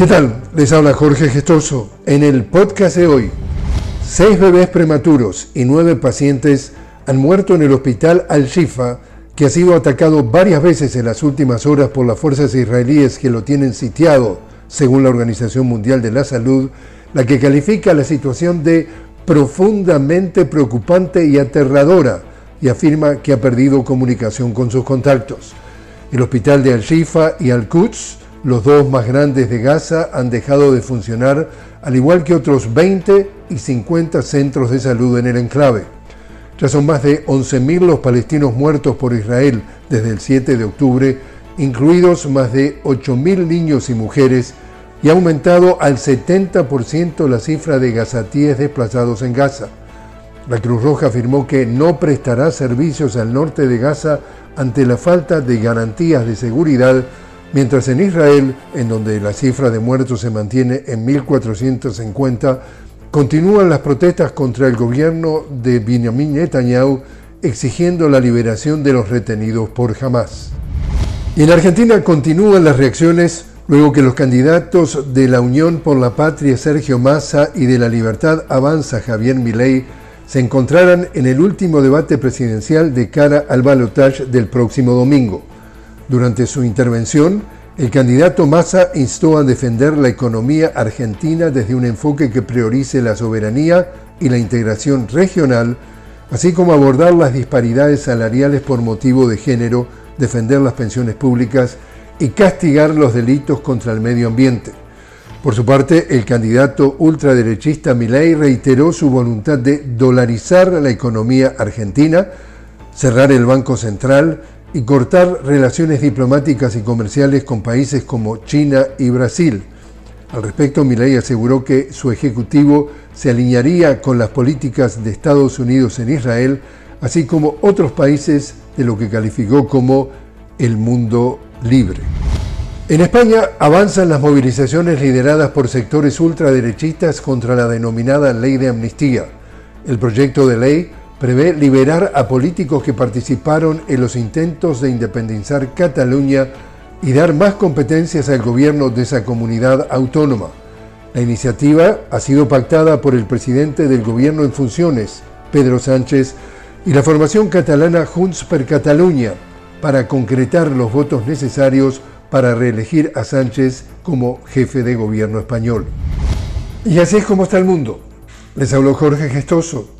¿Qué tal? Les habla Jorge Gestoso. En el podcast de hoy, seis bebés prematuros y nueve pacientes han muerto en el hospital Al-Shifa, que ha sido atacado varias veces en las últimas horas por las fuerzas israelíes que lo tienen sitiado, según la Organización Mundial de la Salud, la que califica la situación de profundamente preocupante y aterradora y afirma que ha perdido comunicación con sus contactos. El hospital de Al-Shifa y Al-Quds los dos más grandes de Gaza han dejado de funcionar, al igual que otros 20 y 50 centros de salud en el enclave. Ya son más de 11.000 los palestinos muertos por Israel desde el 7 de octubre, incluidos más de 8.000 niños y mujeres, y ha aumentado al 70% la cifra de gazatíes desplazados en Gaza. La Cruz Roja afirmó que no prestará servicios al norte de Gaza ante la falta de garantías de seguridad Mientras en Israel, en donde la cifra de muertos se mantiene en 1.450, continúan las protestas contra el gobierno de Benjamin Netanyahu exigiendo la liberación de los retenidos por Hamas. Y en Argentina continúan las reacciones luego que los candidatos de la Unión por la Patria Sergio Massa y de la Libertad Avanza Javier Milei se encontraran en el último debate presidencial de cara al balotaje del próximo domingo. Durante su intervención, el candidato Massa instó a defender la economía argentina desde un enfoque que priorice la soberanía y la integración regional, así como abordar las disparidades salariales por motivo de género, defender las pensiones públicas y castigar los delitos contra el medio ambiente. Por su parte, el candidato ultraderechista Milei reiteró su voluntad de dolarizar la economía argentina, cerrar el Banco Central y cortar relaciones diplomáticas y comerciales con países como China y Brasil. Al respecto, Milei aseguró que su ejecutivo se alinearía con las políticas de Estados Unidos en Israel, así como otros países de lo que calificó como el mundo libre. En España avanzan las movilizaciones lideradas por sectores ultraderechistas contra la denominada ley de amnistía. El proyecto de ley prevé liberar a políticos que participaron en los intentos de independizar Cataluña y dar más competencias al gobierno de esa comunidad autónoma. La iniciativa ha sido pactada por el presidente del gobierno en funciones, Pedro Sánchez, y la formación catalana Junts per Catalunya, para concretar los votos necesarios para reelegir a Sánchez como jefe de gobierno español. Y así es como está el mundo. Les habló Jorge Gestoso.